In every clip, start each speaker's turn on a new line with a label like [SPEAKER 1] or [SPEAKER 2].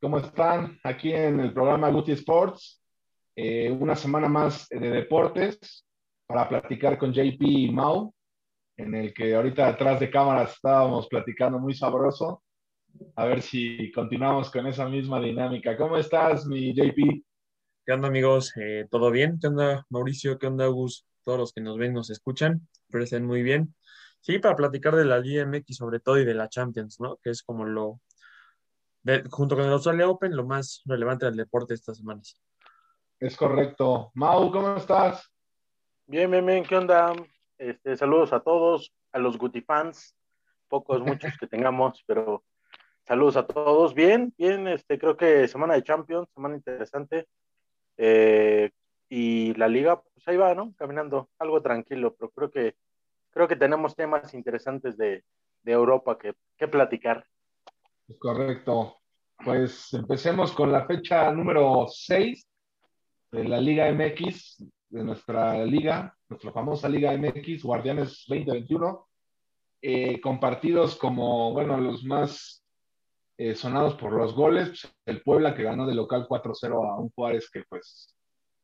[SPEAKER 1] ¿Cómo están? Aquí en el programa Guti Sports, eh, una semana más de deportes para platicar con JP y Mau, en el que ahorita detrás de cámaras estábamos platicando muy sabroso. A ver si continuamos con esa misma dinámica. ¿Cómo estás, mi JP?
[SPEAKER 2] ¿Qué onda, amigos? Eh, ¿Todo bien? ¿Qué onda, Mauricio? ¿Qué onda, Gus? Todos los que nos ven, nos escuchan. Parecen muy bien. Sí, para platicar de la Liga MX sobre todo y de la Champions, ¿no? Que es como lo, junto con el Australia Open, lo más relevante del deporte estas semanas.
[SPEAKER 1] Es correcto. Mau, ¿cómo estás?
[SPEAKER 3] Bien, bien, bien. ¿Qué onda? Este, saludos a todos, a los Guti fans, pocos, muchos que tengamos, pero saludos a todos. Bien, bien, este, creo que semana de Champions, semana interesante. Eh, y la liga, pues ahí va, ¿no? Caminando, algo tranquilo, pero creo que creo que tenemos temas interesantes de, de Europa que, que platicar.
[SPEAKER 1] Correcto. Pues empecemos con la fecha número 6 de la Liga MX, de nuestra liga, nuestra famosa Liga MX, Guardianes 2021, eh, con partidos como, bueno, los más eh, sonados por los goles, el Puebla que ganó de local 4-0 a un Juárez que pues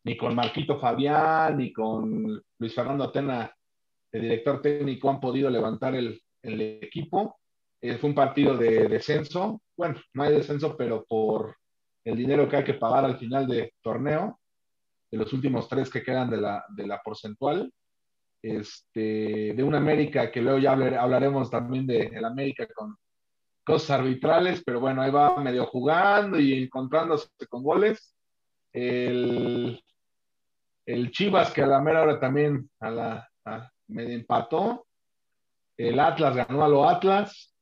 [SPEAKER 1] ni con Marquito Fabián, ni con Luis Fernando Atena, el director técnico, han podido levantar el, el equipo. Eh, fue un partido de descenso. Bueno, no hay descenso, pero por el dinero que hay que pagar al final de torneo, de los últimos tres que quedan de la, de la porcentual, este, de una América que luego ya hablaremos también de el América con cosas arbitrales, pero bueno, ahí va medio jugando y encontrándose con goles. El, el Chivas, que a la mera hora también a la, empató. El Atlas ganó a los Atlas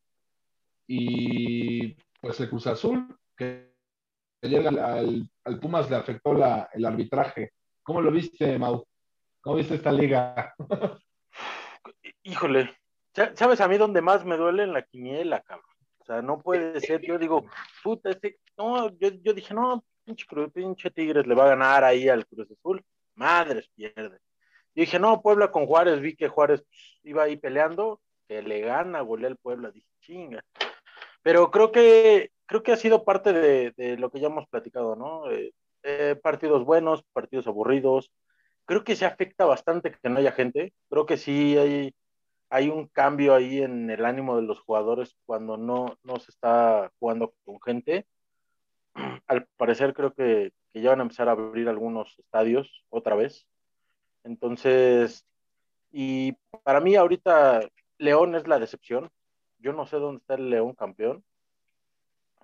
[SPEAKER 1] y pues el Cruz Azul, que llega al, Pumas le afectó el arbitraje. ¿Cómo lo viste, Mau? ¿Cómo viste esta liga?
[SPEAKER 3] Híjole, ¿sabes a mí dónde más me duele en la quiniela, cabrón? O sea, no puede ser, yo digo, puta, este, no, yo, dije, no, pinche, pinche Tigres le va a ganar ahí al Cruz Azul, madres pierde. Yo dije, no, Puebla con Juárez, vi que Juárez pues, iba ahí peleando, que le gana, golea el Puebla, dije, chinga. Pero creo que, creo que ha sido parte de, lo que ya hemos platicado, ¿no? Eh, eh, partidos buenos, partidos aburridos. Creo que se afecta bastante que no haya gente. Creo que sí hay, hay un cambio ahí en el ánimo de los jugadores cuando no, no se está jugando con gente. Al parecer creo que, que ya van a empezar a abrir algunos estadios otra vez. Entonces, y para mí ahorita León es la decepción yo no sé dónde está el León campeón.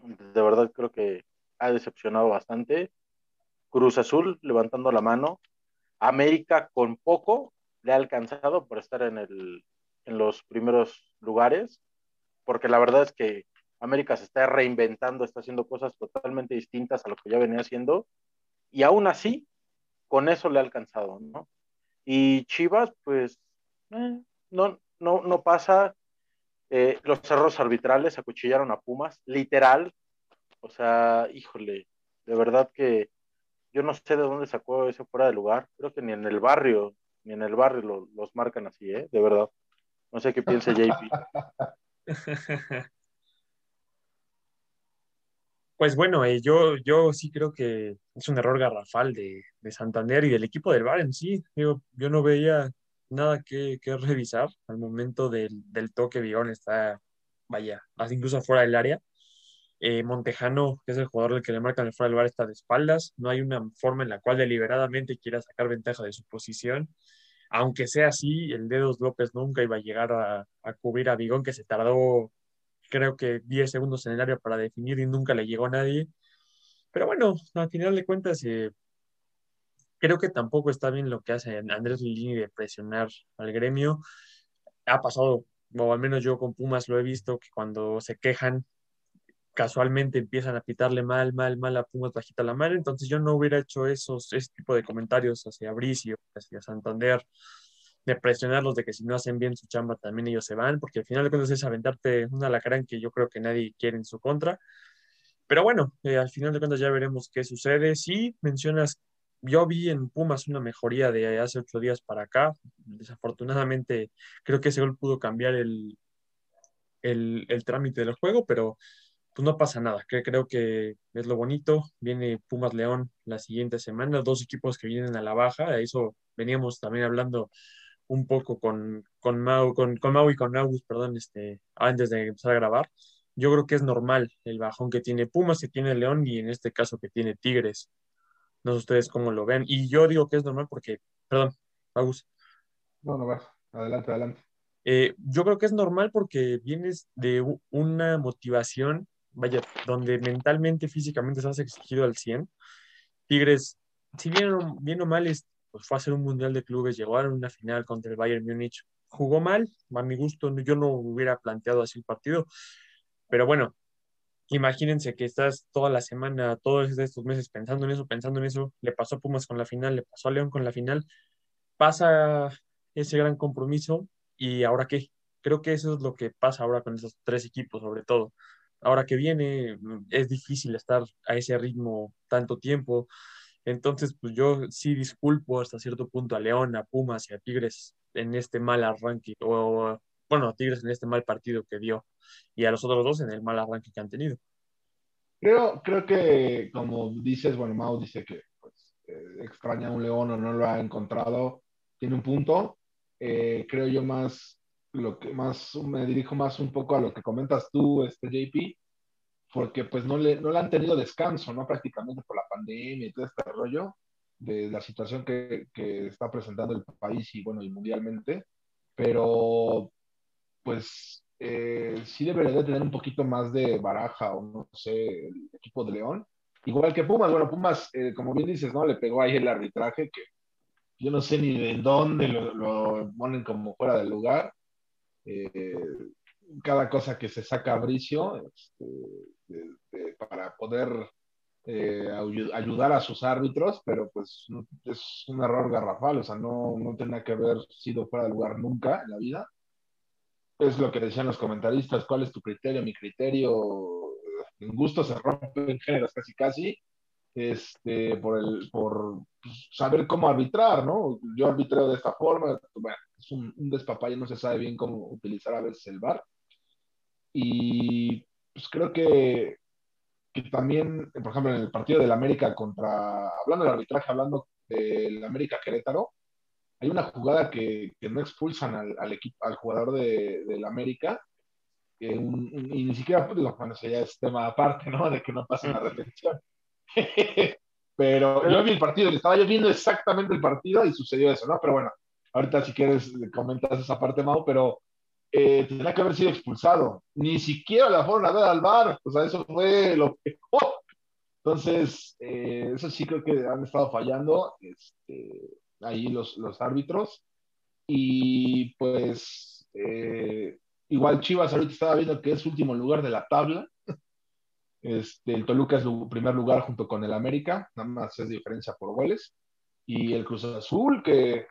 [SPEAKER 3] De verdad creo que ha decepcionado bastante. Cruz Azul levantando la mano. América con poco le ha alcanzado por estar en, el, en los primeros lugares, porque la verdad es que América se está reinventando, está haciendo cosas totalmente distintas a lo que ya venía haciendo, y aún así, con eso le ha alcanzado, ¿no? Y Chivas, pues, eh, no, no, no pasa, eh, los errores arbitrales acuchillaron a Pumas, literal. O sea, híjole, de verdad que yo no sé de dónde sacó ese fuera de lugar. Creo que ni en el barrio, ni en el barrio los marcan así, ¿eh? De verdad. No sé qué piense JP.
[SPEAKER 2] Pues bueno, eh, yo, yo sí creo que es un error garrafal de, Santander y del equipo del Bar en sí. yo no veía nada que, revisar al momento del, toque. Vigón está, vaya, incluso fuera del área. Eh, Montejano, que es el jugador del que le marcan el fuera del bar, está de espaldas. No hay una forma en la cual deliberadamente quiera sacar ventaja de su posición. Aunque sea así, el Dedos López nunca iba a llegar a, cubrir a Vigón, que se tardó, creo que 10 segundos en el área para definir y nunca le llegó a nadie. Pero bueno, al final de cuentas, eh, Creo que tampoco está bien lo que hace Andrés Lillini de presionar al gremio. Ha pasado, o al menos yo con Pumas lo he visto, que cuando se quejan, casualmente empiezan a pitarle mal, mal, mal a Pumas bajita la mano. Entonces yo no hubiera hecho esos, ese tipo de comentarios hacia Bricio, hacia Santander, de presionarlos de que si no hacen bien su chamba también ellos se van, porque al final de cuentas es aventarte una alacrán que yo creo que nadie quiere en su contra. Pero bueno, eh, al final de cuentas ya veremos qué sucede. Si mencionas yo vi en Pumas una mejoría de hace ocho días para acá. Desafortunadamente, creo que ese gol pudo cambiar el, el, trámite del juego, pero pues no pasa nada. Creo que es lo bonito. Viene Pumas León la siguiente semana, dos equipos que vienen a la baja. De eso veníamos también hablando un poco con, con, Mau, con, con Mau y con August, perdón, este, antes de empezar a grabar. Yo creo que es normal el bajón que tiene Pumas, que tiene León y en este caso que tiene Tigres. No sé ustedes cómo lo ven. Y yo digo que es normal porque, perdón, August.
[SPEAKER 1] No, no vas. Adelante, adelante.
[SPEAKER 2] Eh, yo creo que es normal porque vienes de una motivación, vaya, donde mentalmente, físicamente estás exigido al 100. Tigres, si bien, bien o mal, pues fue a hacer un mundial de clubes, llegó a una final contra el Bayern Múnich. Jugó mal, a mi gusto, yo no hubiera planteado así el partido, pero bueno, imagínense que estás toda la semana, todos estos meses pensando en eso, pensando en eso, le pasó a Pumas con la final, le pasó a León con la final, pasa ese gran compromiso y ahora qué. Creo que eso es lo que pasa ahora con esos tres equipos, sobre todo. Ahora que viene, mm, es difícil estar a ese ritmo tanto tiempo. Entonces, pues yo sí disculpo hasta cierto punto a León, a Pumas y a Tigres en este mal arranque, o bueno, a Tigres en este mal partido que dio, y a los otros dos en el mal arranque que han tenido.
[SPEAKER 1] Creo, creo que, como dices, bueno, Mau dice que pues, eh, extraña a un León o no lo ha encontrado, tiene un punto. Eh, creo yo más, lo que más, me dirijo más un poco a lo que comentas tú, este JP, porque pues no le, no le han tenido descanso, ¿no? Prácticamente por la pandemia y todo este rollo de la situación que, que está presentando el país y bueno, y mundialmente, pero pues eh, sí debería de tener un poquito más de baraja o no sé, el equipo de León. Igual que Pumas, bueno, Pumas, eh, como bien dices, ¿no? Le pegó ahí el arbitraje que yo no sé ni de dónde lo, ponen como fuera del lugar. Eh, cada cosa que se saca a Bricio este, para poder ayudar a sus árbitros, pero pues es un error garrafal, o sea, no, no tenía que haber sido fuera de lugar nunca en la vida. Es lo que decían los comentaristas, ¿cuál es tu criterio? Mi criterio, en gusto se rompen géneros casi casi, este, por, el, por pues, saber cómo arbitrar, ¿no? Yo arbitreo de esta forma, es un, un despapalle, no se sabe bien cómo utilizar a veces el VAR. Y pues creo que, que también, por ejemplo, en el partido del América contra, hablando del arbitraje, hablando del América Querétaro, hay una jugada que, que no expulsan al, al, equipo, al jugador de, del América, y ni siquiera, pues, bueno, eso ya es tema aparte, ¿no? De que no pasa la reflexión. Pero yo vi el partido, estaba yo viendo exactamente el partido y sucedió eso, ¿no? Pero bueno, ahorita si quieres comentas esa parte, Mau, pero eh, tendría que haber sido expulsado. Ni siquiera la fueron a dar al bar, o sea, eso fue lo peor. Entonces, eh, eso sí creo que han estado fallando este, ahí los, los árbitros. Y pues, eh, igual Chivas ahorita estaba viendo que es último lugar de la tabla. Este, el Toluca es el primer lugar junto con el América, nada más es diferencia por goles. Y el Cruz Azul, que,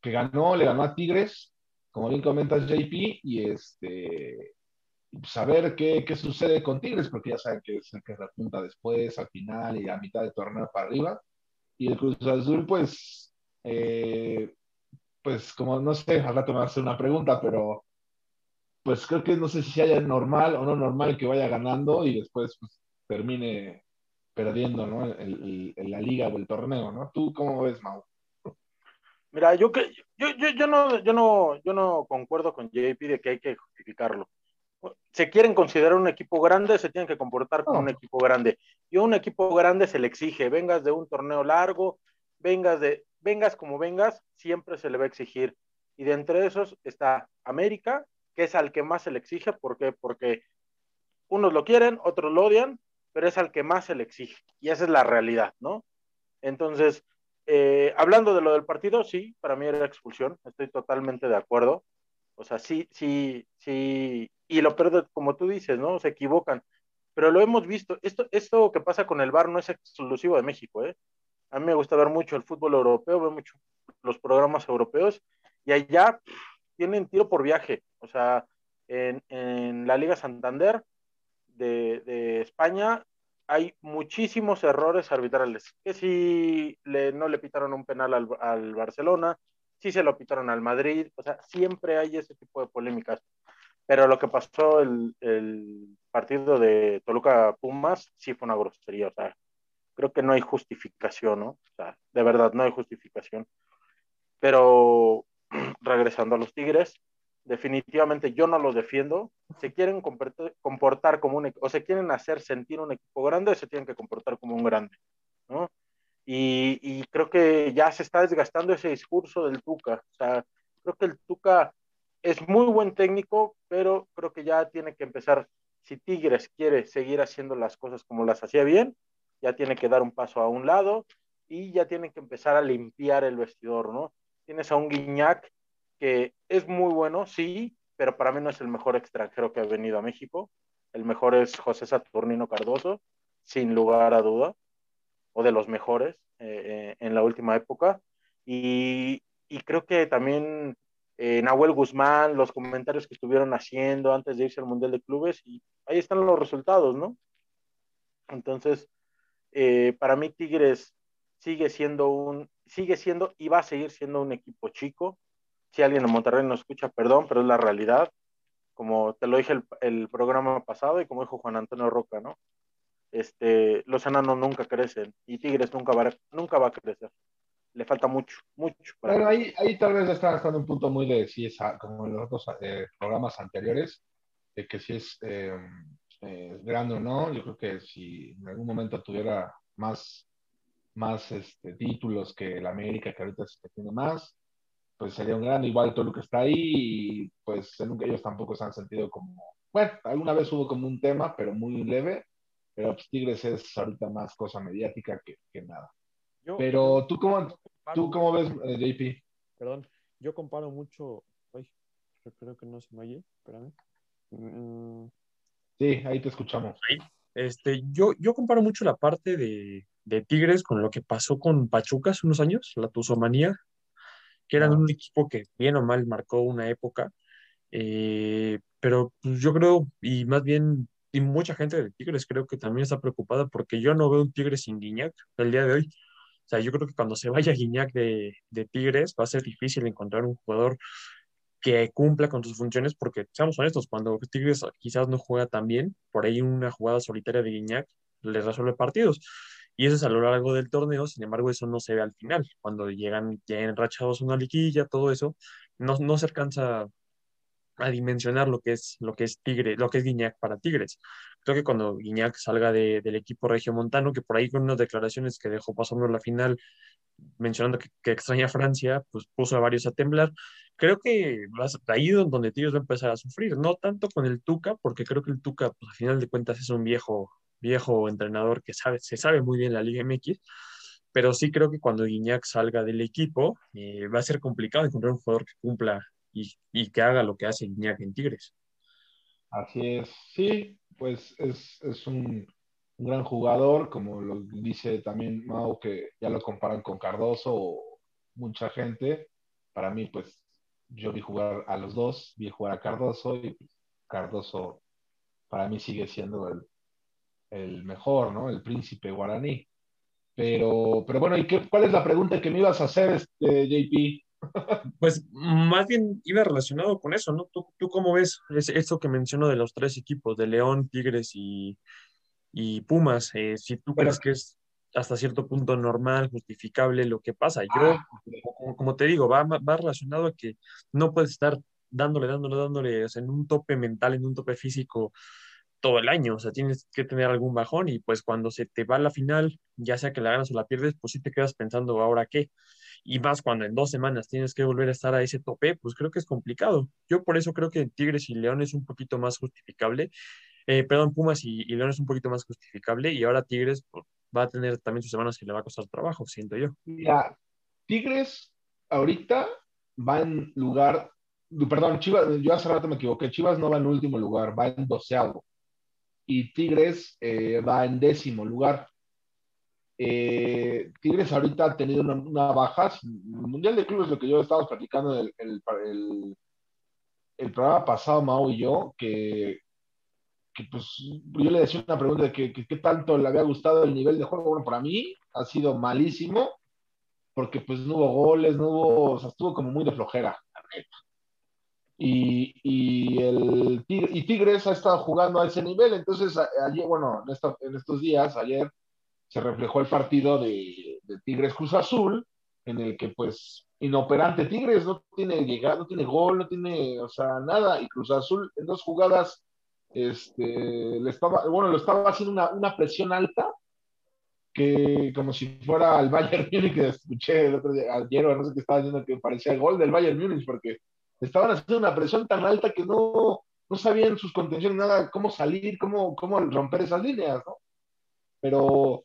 [SPEAKER 1] que ganó, le ganó a Tigres, como bien comentas JP, y este, saber qué, qué, sucede con Tigres, porque ya saben que es el que repunta después, al final y a mitad de torneo para arriba. Y el Cruz Azul, pues, eh, pues como no sé, al rato me va a hacer una pregunta, pero pues creo que no sé si haya normal o no normal que vaya ganando y después pues, termine perdiendo ¿no? en, la liga o el torneo, ¿no? ¿Tú cómo ves, Mau?
[SPEAKER 3] Mira, yo que yo, yo, yo no yo no yo no concuerdo con JP de que hay que justificarlo. Se quieren considerar un equipo grande, se tienen que comportar como un equipo grande. Y a un equipo grande se le exige, vengas de un torneo largo, vengas de vengas como vengas, siempre se le va a exigir. Y de entre esos está América, que es al que más se le exige, ¿por qué? Porque unos lo quieren, otros lo odian, pero es al que más se le exige, y esa es la realidad, ¿no? Entonces, eh, hablando de lo del partido, sí, para mí era expulsión, estoy totalmente de acuerdo, o sea, sí, sí, sí, y lo peor, como tú dices, ¿no? Se equivocan, pero lo hemos visto, esto, esto que pasa con el VAR no es exclusivo de México, ¿eh? A mí me gusta ver mucho el fútbol europeo, veo mucho los programas europeos, y allá tienen tiro por viaje. O sea, en, en la Liga Santander de, de, España hay muchísimos errores arbitrales. Que si le, no le pitaron un penal al, al, Barcelona, si se lo pitaron al Madrid, o sea, siempre hay ese tipo de polémicas. Pero lo que pasó el, el partido de Toluca Pumas sí fue una grosería, o sea, creo que no hay justificación, ¿no? O sea, de verdad no hay justificación. Pero regresando a los Tigres, definitivamente yo no los defiendo. Se quieren comportar como un o se quieren hacer sentir un equipo grande, se tienen que comportar como un grande, ¿no? Y, y, creo que ya se está desgastando ese discurso del Tuca. O sea, creo que el Tuca es muy buen técnico, pero creo que ya tiene que empezar, si Tigres quiere seguir haciendo las cosas como las hacía bien, ya tiene que dar un paso a un lado y ya tiene que empezar a limpiar el vestidor, ¿no? Tienes a un Guiñac que es muy bueno, sí, pero para mí no es el mejor extranjero que ha venido a México. El mejor es José Saturnino Cardoso, sin lugar a duda, o de los mejores eh, eh, en la última época. Y, y creo que también eh, Nahuel Guzmán, los comentarios que estuvieron haciendo antes de irse al Mundial de Clubes, y ahí están los resultados, ¿no? Entonces, eh, para mí Tigres sigue siendo un, sigue siendo y va a seguir siendo un equipo chico. Si alguien de Monterrey no escucha, perdón, pero es la realidad. Como te lo dije el, el programa pasado y como dijo Juan Antonio Roca, ¿no? Este, los enanos nunca crecen y Tigres nunca va, nunca va a crecer le falta mucho, mucho.
[SPEAKER 1] Pero ahí, ahí tal vez está en un punto muy de si es como en los otros eh, programas anteriores, de que si es eh, eh, grande o no. Yo creo que si en algún momento tuviera más, más este, títulos que el América, que ahorita se tiene más, pues sería un grande. Igual todo lo que está ahí, y pues ellos tampoco se han sentido como. Bueno, alguna vez hubo como un tema, pero muy leve. Pero pues, Tigres es ahorita más cosa mediática que, que nada. Pero tú cómo, tú cómo ves, eh, JP.
[SPEAKER 2] Perdón, yo comparo mucho. Ay, creo que no se me oye, espérame.
[SPEAKER 1] Mm. Sí, ahí te escuchamos.
[SPEAKER 2] Este, yo, yo comparo mucho la parte de, de, Tigres con lo que pasó con Pachuca hace unos años, la Tuzomanía, que eran un equipo que bien o mal marcó una época. Eh, pero pues, yo creo, y más bien, y mucha gente de Tigres creo que también está preocupada porque yo no veo un Tigre sin Guiñac el día de hoy. O sea, yo creo que cuando se vaya Guiñac de, de Tigres va a ser difícil encontrar un jugador que cumpla con sus funciones, porque seamos honestos, cuando Tigres quizás no juega tan bien, por ahí una jugada solitaria de Guiñac le resuelve partidos. Y eso es a lo largo del torneo, sin embargo, eso no se ve al final. Cuando llegan ya enrachados una liquilla, todo eso, no, no se alcanza a dimensionar lo que es lo que es Tigre, lo que es Guiñac para Tigres. Creo que cuando Guiñac salga de, del equipo regiomontano, que por ahí con unas declaraciones que dejó pasando la final, mencionando que, que, extraña a Francia, pues puso a varios a temblar. Creo que vas ahí donde Tigres va a empezar a sufrir, no tanto con el Tuca, porque creo que el Tuca, pues al final de cuentas es un viejo, viejo entrenador que sabe, se sabe muy bien la Liga MX, pero sí creo que cuando Guiñac salga del equipo, eh, va a ser complicado encontrar un jugador que cumpla y, que haga lo que hace Iñak en Tigres.
[SPEAKER 1] Así es, sí, pues es, un, gran jugador, como lo dice también Mau, que ya lo comparan con Cardoso o mucha gente. Para mí, pues yo vi jugar a los dos, vi jugar a Cardoso y Cardoso para mí sigue siendo el, el mejor, ¿no? El príncipe guaraní. Pero, pero bueno, ¿y qué, cuál es la pregunta que me ibas a hacer, este, JP?
[SPEAKER 2] Pues más bien iba relacionado con eso, ¿no? ¿Tú, tú cómo ves eso que menciono de los tres equipos, de León, Tigres y, Pumas? Eh, si tú crees que es hasta cierto punto normal, justificable lo que pasa. Yo, ah, como, te digo, va, va relacionado a que no puedes estar dándole, dándole, dándole en un tope mental, en un tope físico todo el año, o sea, tienes que tener algún bajón y pues cuando se te va la final, ya sea que la ganas o la pierdes, pues sí te quedas pensando, ¿ahora qué? Y más cuando en dos semanas tienes que volver a estar a ese tope, pues creo que es complicado. Yo por eso creo que Tigres y León es un poquito más justificable. Eh, perdón, Pumas y, León es un poquito más justificable y ahora Tigres pues, va a tener también sus semanas que le va a costar trabajo, siento yo.
[SPEAKER 1] Mira, Tigres ahorita va en lugar, perdón, Chivas, yo hace rato me equivoqué, Chivas no va en último lugar, va en doceavo y Tigres eh, va en décimo lugar. Eh, Tigres ahorita ha tenido una, baja. El Mundial de Clubes, lo que yo estábamos platicando el, el, el, programa pasado, Mao y yo, que, que, pues yo le decía una pregunta de que, qué tanto le había gustado el nivel de juego. Bueno, para mí ha sido malísimo, porque pues no hubo goles, no hubo, o sea, estuvo como muy de flojera. Y, y, el, y Tigres ha estado jugando a ese nivel. Entonces, ayer, bueno, en, estos días, ayer se reflejó el partido de, Tigres Cruz Azul, en el que pues inoperante Tigres no tiene llegada, no tiene gol, no tiene, o sea, nada, y Cruz Azul en dos jugadas, este, le estaba, bueno, lo estaba haciendo una, una presión alta, que como si fuera el Bayern Múnich, que escuché el otro día, ayer, no sé qué estaba diciendo que parecía el gol del Bayern Múnich, porque estaban haciendo una presión tan alta que no, no sabían sus contenciones nada, cómo salir, cómo, cómo romper esas líneas, ¿no? Pero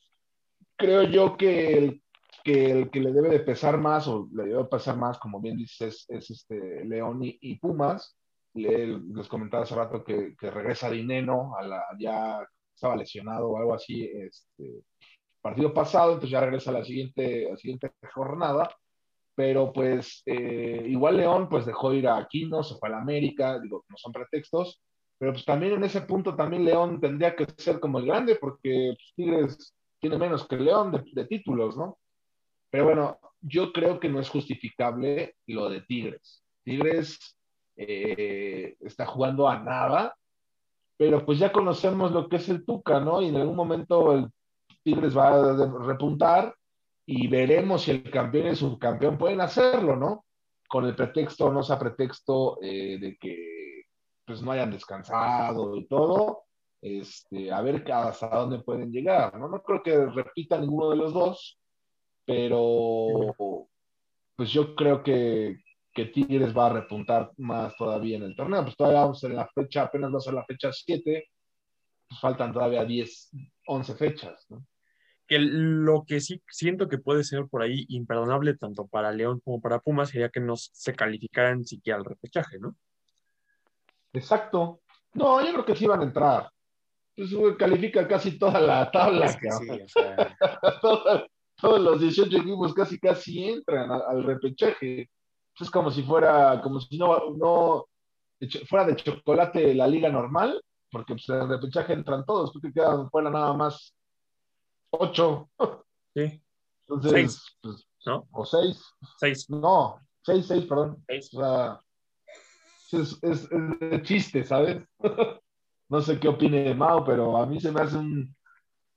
[SPEAKER 1] creo yo que el, que el que le debe de pesar más, o le debe pesar más, como bien dices, es, este León y, Pumas. les comentaba hace rato que, que, regresa Dineno, a la, ya estaba lesionado o algo así, este partido pasado, entonces ya regresa a la siguiente, a la siguiente jornada pero pues eh, igual León pues dejó ir a Aquino, se fue a la América, digo, no son pretextos, pero pues también en ese punto también León tendría que ser como el grande, porque pues, Tigres tiene menos que León de, títulos, ¿no? Pero bueno, yo creo que no es justificable lo de Tigres. Tigres eh, está jugando a nada, pero pues ya conocemos lo que es el Tuca, ¿no? Y en algún momento el Tigres va a repuntar y veremos si el campeón y el subcampeón pueden hacerlo, ¿no? Con el pretexto o no sea pretexto eh, de que pues no hayan descansado y todo, este, a ver hasta dónde pueden llegar, ¿no? No creo que repita ninguno de los dos, pero pues yo creo que, que Tigres va a repuntar más todavía en el torneo, pues todavía vamos en la fecha, apenas va a ser la fecha 7, pues faltan todavía 10, 11 fechas, ¿no?
[SPEAKER 2] que lo que sí siento que puede ser por ahí imperdonable tanto para León como para Pumas sería que no se calificaran siquiera al repechaje, ¿no?
[SPEAKER 1] Exacto. No, yo creo que sí van a entrar. Pues califica casi toda la tabla. todos, los 18 equipos casi casi entran al, repechaje. Es como si fuera, como si no, no fuera de chocolate la liga normal, porque pues, el repechaje entran todos, porque quedan fuera nada más ocho.
[SPEAKER 2] Sí.
[SPEAKER 1] Entonces, seis. Pues, ¿no? O seis.
[SPEAKER 2] Seis.
[SPEAKER 1] No, seis, seis, perdón. Seis. O sea, es, es, de chiste, ¿sabes? no sé qué opine de Mao, pero a mí se me hace un.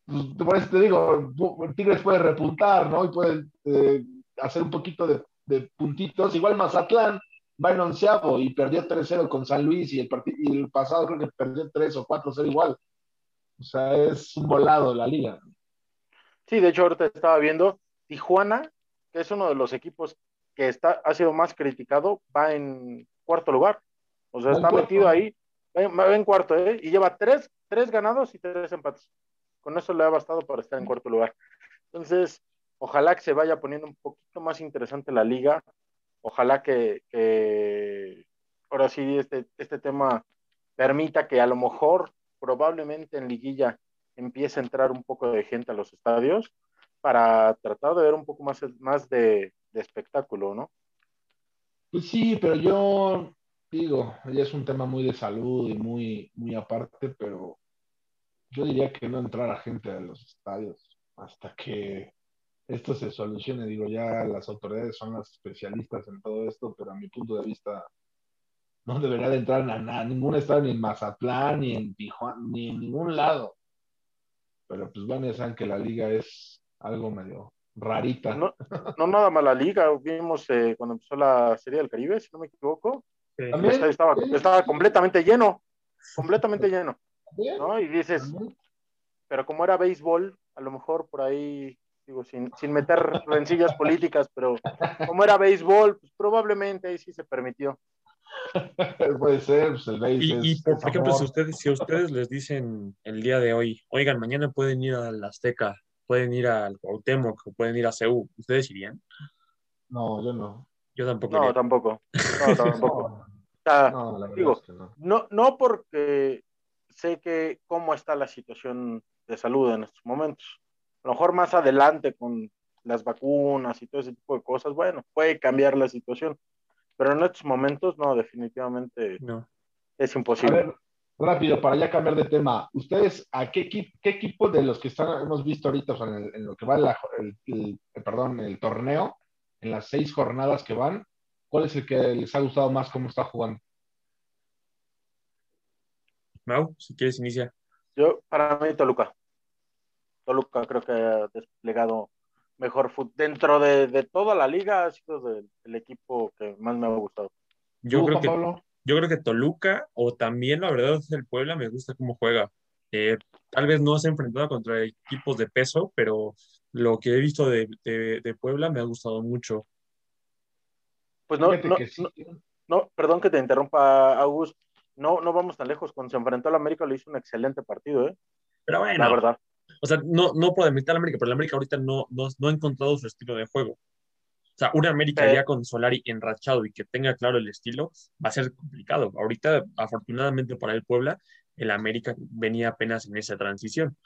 [SPEAKER 1] Pues, por eso te digo, Tigres puede repuntar, ¿no? Y puede eh, hacer un poquito de, de, puntitos. Igual Mazatlán va en onceavo y perdió 3-0 con San Luis y el, y el pasado creo que perdió 3 o 4-0 igual. O sea, es un volado la liga.
[SPEAKER 3] Sí, de hecho ahorita estaba viendo Tijuana, que es uno de los equipos que está, ha sido más criticado, va en cuarto lugar. O sea, está metido ahí, va, en cuarto, ¿eh? Y lleva tres, tres ganados y tres empates. Con eso le ha bastado para estar en cuarto lugar. Entonces, ojalá que se vaya poniendo un poquito más interesante la liga. Ojalá que, ahora sí este, este tema permita que a lo mejor, probablemente en liguilla, empieza a entrar un poco de gente a los estadios para tratar de ver un poco más, más de, espectáculo, ¿no?
[SPEAKER 1] Pues sí, pero yo digo, ya es un tema muy de salud y muy, muy aparte, pero yo diría que no entrar a gente a los estadios hasta que esto se solucione. Digo, ya las autoridades son las especialistas en todo esto, pero a mi punto de vista no debería de entrar a, ningún estadio, ni en Mazatlán, ni en Tijuana, ni en ningún lado pero pues bueno, saben que la liga es algo medio rarita.
[SPEAKER 3] No, no nada más la liga, vimos eh, cuando empezó la Serie del Caribe, si no me equivoco, estaba, estaba completamente lleno, completamente lleno. ¿no? Y dices, pero como era béisbol, a lo mejor por ahí, digo, sin, sin meter rencillas políticas, pero como era béisbol, pues probablemente ahí sí se permitió.
[SPEAKER 1] Puede ser, pues el
[SPEAKER 2] Y, y por, ejemplo, si ustedes, si ustedes les dicen el día de hoy, oigan, mañana pueden ir al Azteca, pueden ir al Cuauhtémoc, pueden ir a CEU, ¿ustedes irían?
[SPEAKER 1] No, yo no.
[SPEAKER 2] Yo tampoco.
[SPEAKER 3] No, tampoco. No, tampoco. no, digo, no, no porque sé que cómo está la situación de salud en estos momentos. A lo mejor más adelante con las vacunas y todo ese tipo de cosas, bueno, puede cambiar la situación pero en estos momentos no, definitivamente no. es imposible. A ver,
[SPEAKER 1] rápido, para ya cambiar de tema, ¿ustedes a qué, equipo, qué equipo de los que están, hemos visto ahorita, en, lo que va el, perdón, el torneo, en las seis jornadas que van, cuál es el que les ha gustado más cómo está jugando?
[SPEAKER 2] Mau, si quieres, inicia.
[SPEAKER 3] Yo, para mí, Toluca. Toluca creo que ha desplegado mejor fútbol. Dentro de, toda la liga ha sido el equipo que más me ha gustado.
[SPEAKER 2] Yo creo, que, yo creo que Toluca o también la verdad es el Puebla me gusta cómo juega. Eh, tal vez no se ha enfrentado contra equipos de peso, pero lo que he visto de, Puebla me ha gustado mucho.
[SPEAKER 3] Pues no, no, perdón que te interrumpa, August. No, no vamos tan lejos. Cuando se enfrentó al América lo hizo un excelente partido, ¿eh?
[SPEAKER 2] Pero bueno. La verdad. O sea, no, no por demeritar al América, pero el América ahorita no, no, ha encontrado su estilo de juego. O sea, una América ya con Solari enrachado y que tenga claro el estilo va a ser complicado. Ahorita, afortunadamente para el Puebla, el América venía apenas en esa transición.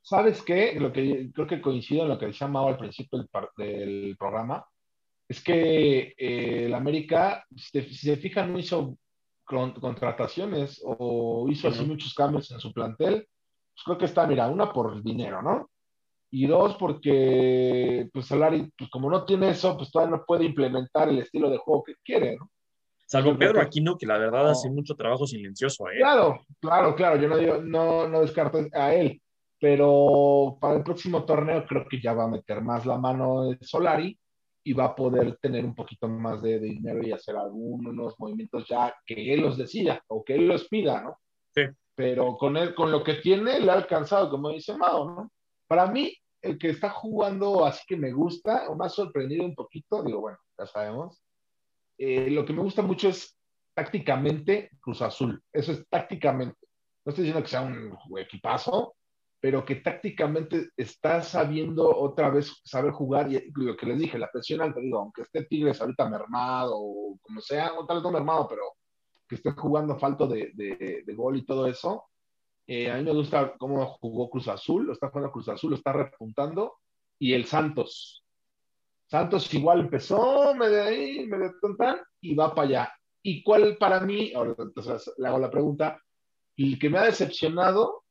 [SPEAKER 1] ¿Sabes qué? Lo que creo que coincido en lo que decía Mau al principio del, del programa, es que eh, el América, si, se fijan, no hizo contrataciones o hizo así muchos cambios en su plantel. Pues creo que está, mira, una por dinero, ¿no? Y dos, porque pues Solari, pues como no tiene eso, pues todavía no puede implementar el estilo de juego que quiere, ¿no?
[SPEAKER 2] Salvo Pedro Aquino, que la verdad hace mucho trabajo silencioso, ¿eh?
[SPEAKER 1] Claro, claro, claro, yo no, no, no descarto a él, pero para el próximo torneo creo que ya va a meter más la mano de Solari y va a poder tener un poquito más de, dinero y hacer algunos movimientos ya que él los decida o que él los pida, ¿no?
[SPEAKER 2] Sí.
[SPEAKER 1] Pero con él, con lo que tiene, le ha alcanzado, como dice Mao, ¿no? Para mí, el que está jugando así que me gusta, o me ha sorprendido un poquito, digo, bueno, ya sabemos, eh, lo que me gusta mucho es tácticamente Cruz Azul. Eso es tácticamente. No estoy diciendo que sea un equipazo, pero que tácticamente está sabiendo otra vez saber jugar. Y lo que les dije, la presión alta, digo, aunque esté Tigres ahorita mermado o como sea, o tal vez no mermado, pero que esté jugando falto de, de, gol y todo eso. Eh, a mí me gusta cómo jugó Cruz Azul, lo está jugando Cruz Azul, lo está repuntando. Y el Santos, Santos igual empezó, me de ahí, me de tontan, y va para allá. ¿Y cuál para mí, ahora entonces le hago la pregunta, el que me ha decepcionado,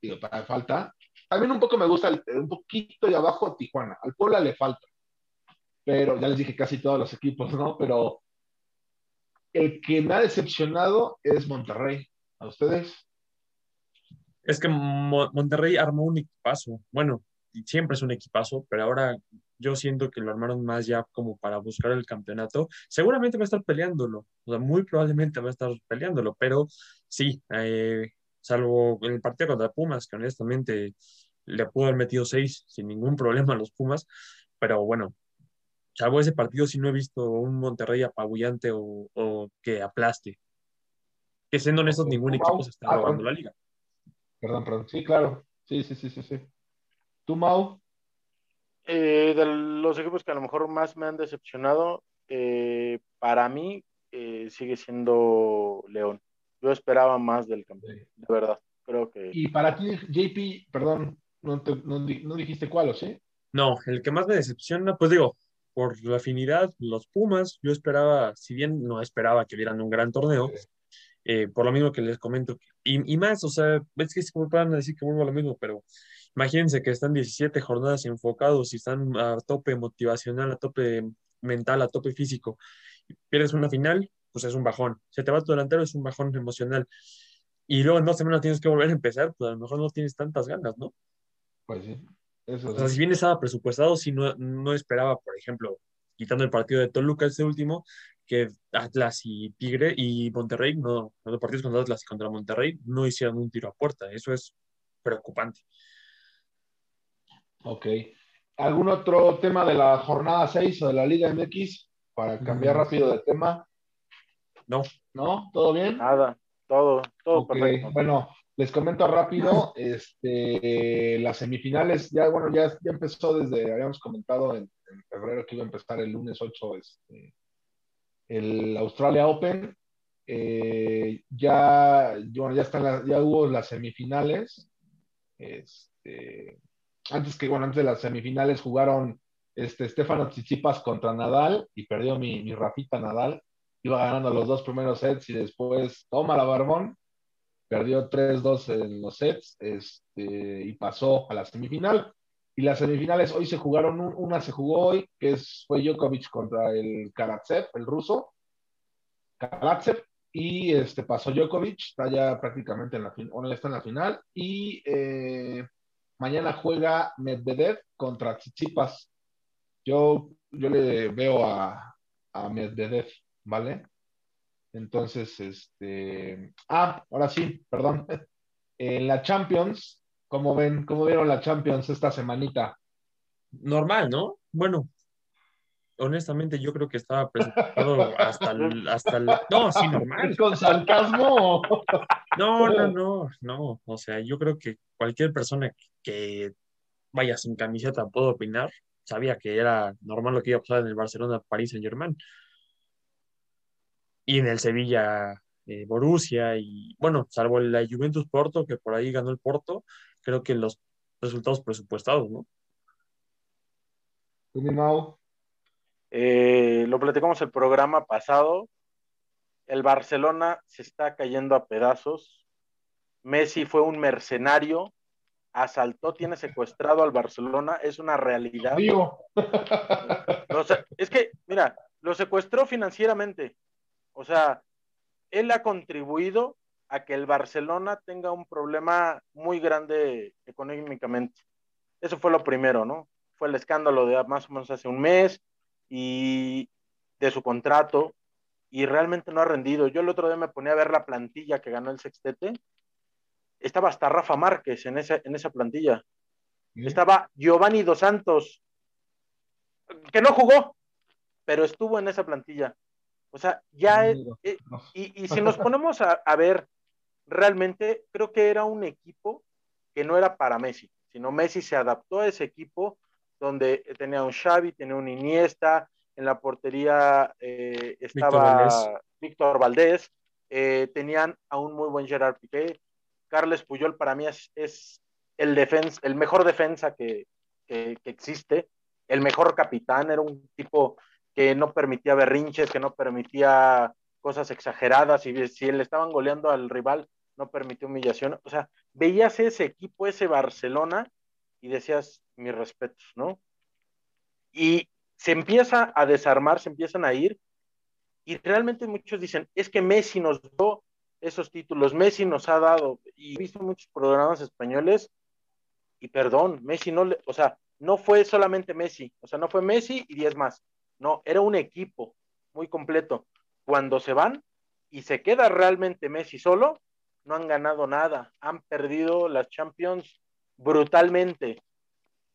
[SPEAKER 1] digo, para falta, también un poco me gusta un poquito de abajo Tijuana, al Puebla le falta, pero ya les dije casi todos los equipos, ¿no? Pero el que me ha decepcionado es Monterrey. ¿A ustedes?
[SPEAKER 2] Es que Monterrey armó un equipazo. Bueno, siempre es un equipazo, pero ahora yo siento que lo armaron más ya como para buscar el campeonato. Seguramente va a estar peleándolo, o sea, muy probablemente va a estar peleándolo, pero sí, eh, salvo en el partido contra Pumas, que honestamente le pudo haber metido seis sin ningún problema a los Pumas, pero bueno, salvo ese partido sí no he visto un Monterrey apabullante o, que aplaste. Que siendo honestos, ningún equipo se está ah, robando la liga.
[SPEAKER 1] Perdón, perdón. Sí, claro. Sí, sí, sí, sí, sí. ¿Tú, Mau?
[SPEAKER 3] Eh, de los equipos que a lo mejor más me han decepcionado, eh, para mí eh, sigue siendo León. Yo esperaba más del campeón, de verdad. Creo que.
[SPEAKER 1] Y para ti, JP, perdón, no, no, dijiste cuál, ¿o sí?
[SPEAKER 2] No, el que más me decepciona, pues digo, por la afinidad, los Pumas, yo esperaba, si bien no esperaba que vieran un gran torneo, por lo mismo que les comento, y, y, más, o sea, es que se van a decir que vuelvo a lo mismo, pero Imagínense que están 17 jornadas enfocados y están a tope motivacional, a tope mental, a tope físico. Pierdes una final, pues es un bajón. Se te va tu delantero, es un bajón emocional. Y luego en dos semanas tienes que volver a empezar, pues a lo mejor no tienes tantas ganas, ¿no?
[SPEAKER 1] Pues sí.
[SPEAKER 2] Eso o sea, si bien estaba presupuestado, si no, no esperaba, por ejemplo, quitando el partido de Toluca, este último, que Atlas y Tigre y Monterrey, no, los partidos contra Atlas y contra Monterrey, no hicieron un tiro a puerta. Eso es preocupante.
[SPEAKER 1] Ok. ¿Algún otro tema de la jornada 6 o de la Liga MX para cambiar mm. rápido de tema?
[SPEAKER 2] No.
[SPEAKER 1] ¿No? ¿Todo bien?
[SPEAKER 3] Nada, todo, todo perfecto.
[SPEAKER 1] Bueno, les comento rápido, este, las semifinales, ya bueno, ya, ya empezó desde, habíamos comentado en, febrero que iba a empezar el lunes 8, este, el Australia Open. Eh, ya, bueno, ya están ya hubo las semifinales. Este, antes que, bueno, antes de las semifinales jugaron este, Stefano Tsitsipas contra Nadal y perdió mi, mi Rafita Nadal. Iba ganando los dos primeros sets y después toma la Barbón, perdió 3-2 en los sets este, y pasó a la semifinal. Y las semifinales hoy se jugaron, una se jugó hoy, que fue Djokovic contra el Karatsev, el ruso. Karatsev, y este, pasó Djokovic, está ya prácticamente en la final, está en la final, y eh, mañana juega Medvedev contra Tsitsipas. Yo, yo le veo a Medvedev, ¿vale? Entonces, este. Ah, ahora sí, perdón. En la Champions, ¿cómo ven? ¿Cómo vieron la Champions esta semanita?
[SPEAKER 2] Normal, ¿no? Bueno, honestamente yo creo que estaba presentado hasta el, hasta el... No, sí, normal.
[SPEAKER 1] ¿Con sarcasmo?
[SPEAKER 2] No, no, no, no. O sea, yo creo que cualquier persona que vaya sin camiseta puedo opinar. Sabía que era normal lo que iba a pasar en el Barcelona, París Saint Germain. Y en el Sevilla, eh, Borussia, y bueno, salvo la Juventus Porto, que por ahí ganó el Porto, creo que los resultados presupuestados, ¿no?
[SPEAKER 1] ¿Tú, mi Mau?
[SPEAKER 3] Eh, lo platicamos el programa pasado. El Barcelona se está cayendo a pedazos. Messi fue un mercenario, asaltó, tiene secuestrado al Barcelona, es una realidad.
[SPEAKER 1] Vivo.
[SPEAKER 3] O sea, es que, mira, lo secuestró financieramente. O sea, él ha contribuido a que el Barcelona tenga un problema muy grande económicamente. Eso fue lo primero, ¿no? Fue el escándalo de más o menos hace un mes y de su contrato y realmente no ha rendido. Yo el otro día me ponía a ver la plantilla que ganó el sextete. Estaba hasta Rafa Márquez en esa, en esa plantilla. Estaba Giovanni Dos Santos, que no jugó, pero estuvo en esa plantilla. O sea, ya, es, eh, y, y, si nos ponemos a, a, ver, realmente creo que era un equipo que no era para Messi, sino Messi se adaptó a ese equipo donde tenía un Xavi, tenía un Iniesta, en la portería eh, estaba Víctor Valdés, eh, tenían a un muy buen Gerard Piqué, Carles Puyol para mí es, es el, defensa, el mejor defensa que, que, que existe, el mejor capitán, era un tipo que no permitía berrinches, que no permitía cosas exageradas, y si le estaban goleando al rival, no permitió humillación. O sea, veías ese equipo, ese Barcelona, y decías, mis respetos, ¿no? Y se empieza a desarmar, se empiezan a ir, y realmente muchos dicen, es que Messi nos dio esos títulos, Messi nos ha dado, y he visto muchos programas españoles, y perdón, Messi no le, o sea, no fue solamente Messi, o sea, no fue Messi y diez más, no, era un equipo muy completo. Cuando se van y se queda realmente Messi solo, no han ganado nada, han perdido las Champions brutalmente.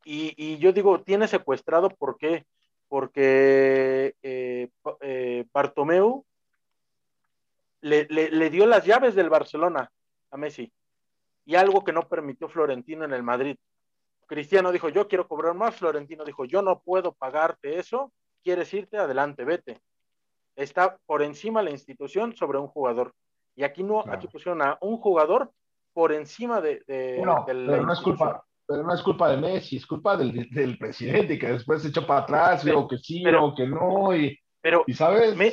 [SPEAKER 3] Y, y yo digo, tiene secuestrado, ¿por qué? Porque eh, eh, Bartomeu le, le, le, dio las llaves del Barcelona a Messi y algo que no permitió Florentino en el Madrid. Cristiano dijo, yo quiero cobrar más, Florentino dijo, yo no puedo pagarte eso, quieres irte, adelante, vete. Está por encima la institución sobre un jugador. Y aquí no, claro. aquí pusieron a un jugador por encima de, de,
[SPEAKER 1] bueno,
[SPEAKER 3] de
[SPEAKER 1] la pero no es culpa, pero no es culpa de Messi, es culpa del, del presidente que después se echó para atrás, pero, digo que sí, pero, que no, y,
[SPEAKER 3] pero,
[SPEAKER 1] y sabes.
[SPEAKER 3] Me,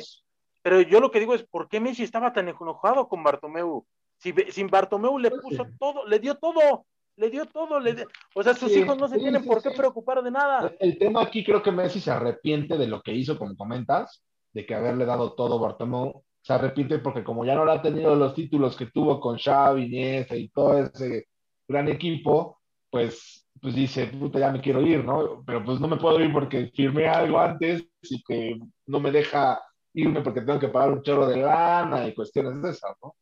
[SPEAKER 3] pero yo lo que digo es, ¿por qué Messi estaba tan enojado con Bartomeu? Si, sin Bartomeu le puso sí. todo, le dio todo, le dio todo, le dio... o sea, sus sí, hijos no se sí, tienen por qué preocupar de nada.
[SPEAKER 1] El tema aquí creo que Messi se arrepiente de lo que hizo, como comentas, de que haberle dado todo Bartomeu, se arrepiente porque como ya no le ha tenido los títulos que tuvo con Xavi, Iniesta y todo ese gran equipo, pues, pues dice, puta, ya me quiero ir, ¿no? Pero pues no me puedo ir porque firmé algo antes y que no me deja irme porque tengo que pagar un chorro de lana y cuestiones de esas, ¿no?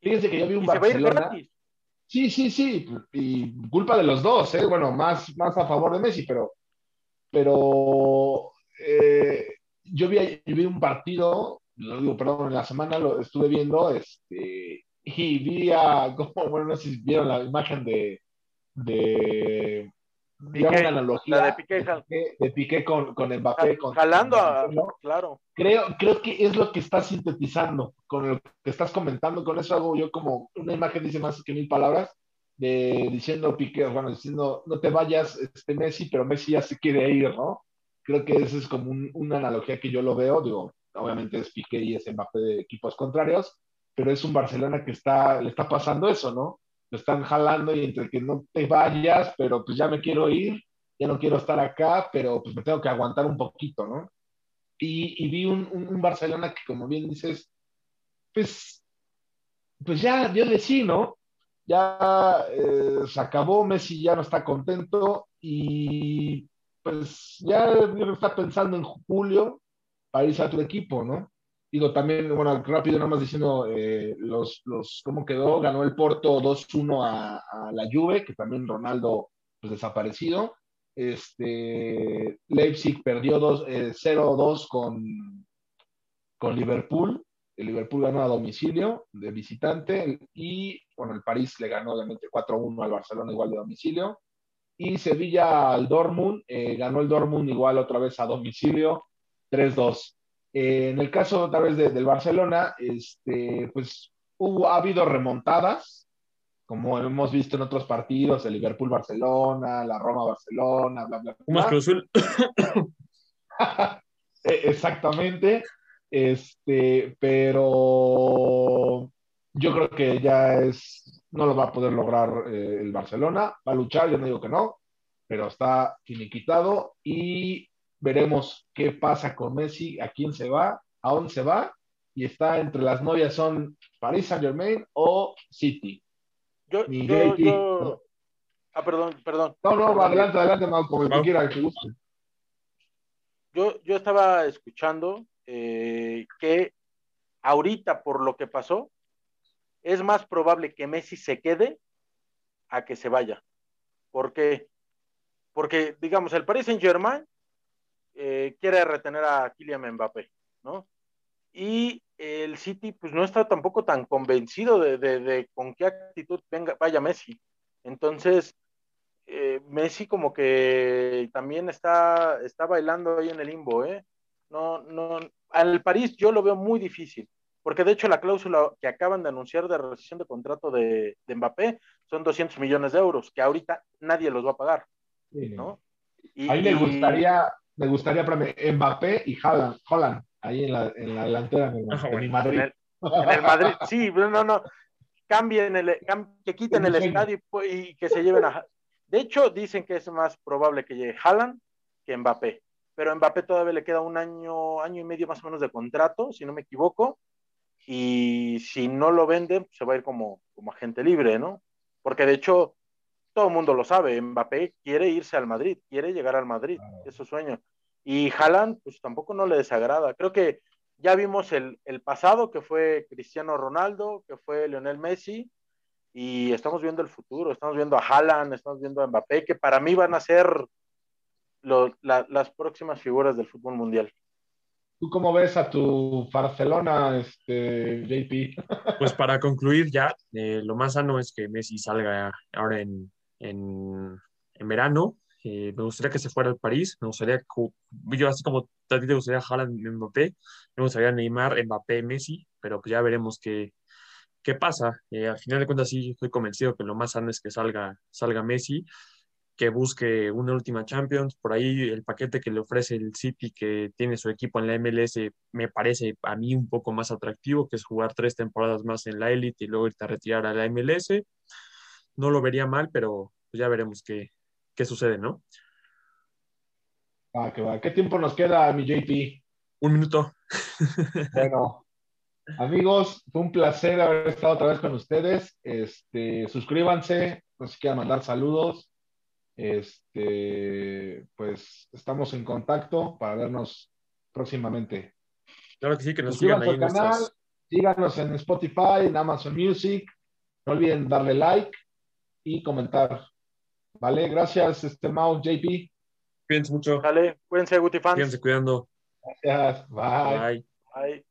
[SPEAKER 1] Fíjense que yo vi un Barcelona... Sí, sí, sí, y culpa de los dos, ¿eh? Bueno, más, más a favor de Messi, pero, pero eh, yo, vi, vi un partido, lo digo, perdón, en la semana lo estuve viendo, este, y vi a, como, bueno, no sé si vieron la imagen de, de digamos una analogía
[SPEAKER 3] la de Piqué,
[SPEAKER 1] de Piqué, de Piqué con, con Mbappé. Con,
[SPEAKER 3] jalando a, claro.
[SPEAKER 1] Creo, creo que es lo que estás sintetizando con lo que estás comentando. Con eso hago yo como una imagen dice más que mil palabras, de diciendo Piqué, bueno, diciendo no te vayas este Messi, pero Messi ya se quiere ir, ¿no? Creo que esa es como un, una analogía que yo lo veo. Digo, obviamente es Piqué y es Mbappé de equipos contrarios, pero es un Barcelona que está, le está pasando eso, ¿no? Lo están jalando y entre que no te vayas, pero pues ya me quiero ir, ya no quiero estar acá, pero pues me tengo que aguantar un poquito, ¿no? Y, vi un, un, Barcelona que, como bien dices, pues, pues ya dio de ¿no? Ya eh, se acabó, Messi ya no está contento y pues ya está pensando en julio para irse a otro equipo, ¿no? Digo, también, bueno, rápido, nada más diciendo eh, los, los, cómo quedó. Ganó el Porto 2-1 a, la Juve, que también Ronaldo, pues desaparecido. Este, Leipzig perdió 0-2 eh, con, con Liverpool. El Liverpool ganó a domicilio de visitante y, bueno, el París le ganó obviamente 4-1 al Barcelona igual de domicilio. Y Sevilla al Dortmund, eh, ganó el Dortmund igual otra vez a domicilio, 3-2. Eh, en el caso otra vez del Barcelona, este, pues hubo, ha habido remontadas, como hemos visto en otros partidos, el Liverpool-Barcelona, la Roma-Barcelona, bla, bla, bla. E, exactamente. Este, pero yo creo que ya es, no lo va a poder lograr eh, el Barcelona. Va a luchar, yo no digo que no, pero está finiquitado y veremos qué pasa con Messi, a quién se va, a dónde se va, y está entre las novias son Paris Saint Germain o City.
[SPEAKER 3] Yo, yo, yo... Ah, perdón, perdón.
[SPEAKER 1] No, no, adelante, adelante, como el que quiera, que guste.
[SPEAKER 3] Yo, yo estaba escuchando eh, que ahorita, por lo que pasó, es más probable que Messi se quede a que se vaya. ¿Por qué? Porque, digamos, el Paris Saint Germain eh, quiere retener a Kylian Mbappé, ¿no? Y el City, pues no está tampoco tan convencido de, con qué actitud venga, vaya Messi. Entonces, eh, Messi como que también está, está bailando ahí en el limbo, ¿eh? No, no, al París yo lo veo muy difícil, porque de hecho la cláusula que acaban de anunciar de rescisión de contrato de, Mbappé son 200 millones de euros, que ahorita nadie los va a pagar, ¿no?
[SPEAKER 1] Y, a mí me gustaría, me gustaría para Mbappé y Haaland, Holland, ahí en la, en la delantera de, Madrid.
[SPEAKER 3] En el, Madrid, sí, no, no, cambien el, que quiten el estadio y, que se lleven a... De hecho, dicen que es más probable que llegue Haaland que Mbappé, pero Mbappé todavía le queda un año, año y medio más o menos de contrato, si no me equivoco, y si no lo venden, se va a ir como, como agente libre, ¿no? Porque de hecho, todo el mundo lo sabe, Mbappé quiere irse al Madrid, quiere llegar al Madrid, es su sueño. Y Haaland, pues tampoco no le desagrada. Creo que ya vimos el, el, pasado, que fue Cristiano Ronaldo, que fue Lionel Messi, y estamos viendo el futuro, estamos viendo a Haaland, estamos viendo a Mbappé, que para mí van a ser lo, la, las próximas figuras del fútbol mundial.
[SPEAKER 1] ¿Tú cómo ves a tu Barcelona, este, JP?
[SPEAKER 2] Pues para concluir ya, eh, lo más sano es que Messi salga ahora en, en, verano. Eh, me gustaría que se fuera al París, me gustaría, yo así como a ti te gustaría Haaland Mbappé, me gustaría Neymar, Mbappé, Messi, pero pues ya veremos qué, qué pasa. Eh, al final de cuentas sí estoy convencido que lo más sano es que salga, salga Messi, que busque una última Champions, por ahí el paquete que le ofrece el City que tiene su equipo en la MLS me parece a mí un poco más atractivo, que es jugar tres temporadas más en la élite y luego irte a retirar a la MLS no lo vería mal, pero ya veremos qué, qué sucede, ¿no?
[SPEAKER 1] Ah, qué, va. ¿Qué tiempo nos queda, mi JP?
[SPEAKER 2] Un minuto.
[SPEAKER 1] bueno, amigos, fue un placer haber estado otra vez con ustedes. Este, suscríbanse, no sé quieran mandar saludos. Este, pues estamos en contacto para vernos próximamente.
[SPEAKER 2] Claro que sí, que nos sigan ahí.
[SPEAKER 1] Canal, Síganos en Spotify, en Amazon Music. No olviden darle like y comentar. Vale, gracias, este Mau, JP.
[SPEAKER 2] Cuídense mucho.
[SPEAKER 3] Dale, cuídense, Guti fans.
[SPEAKER 2] Cuídense cuidando.
[SPEAKER 1] Gracias, bye. Bye.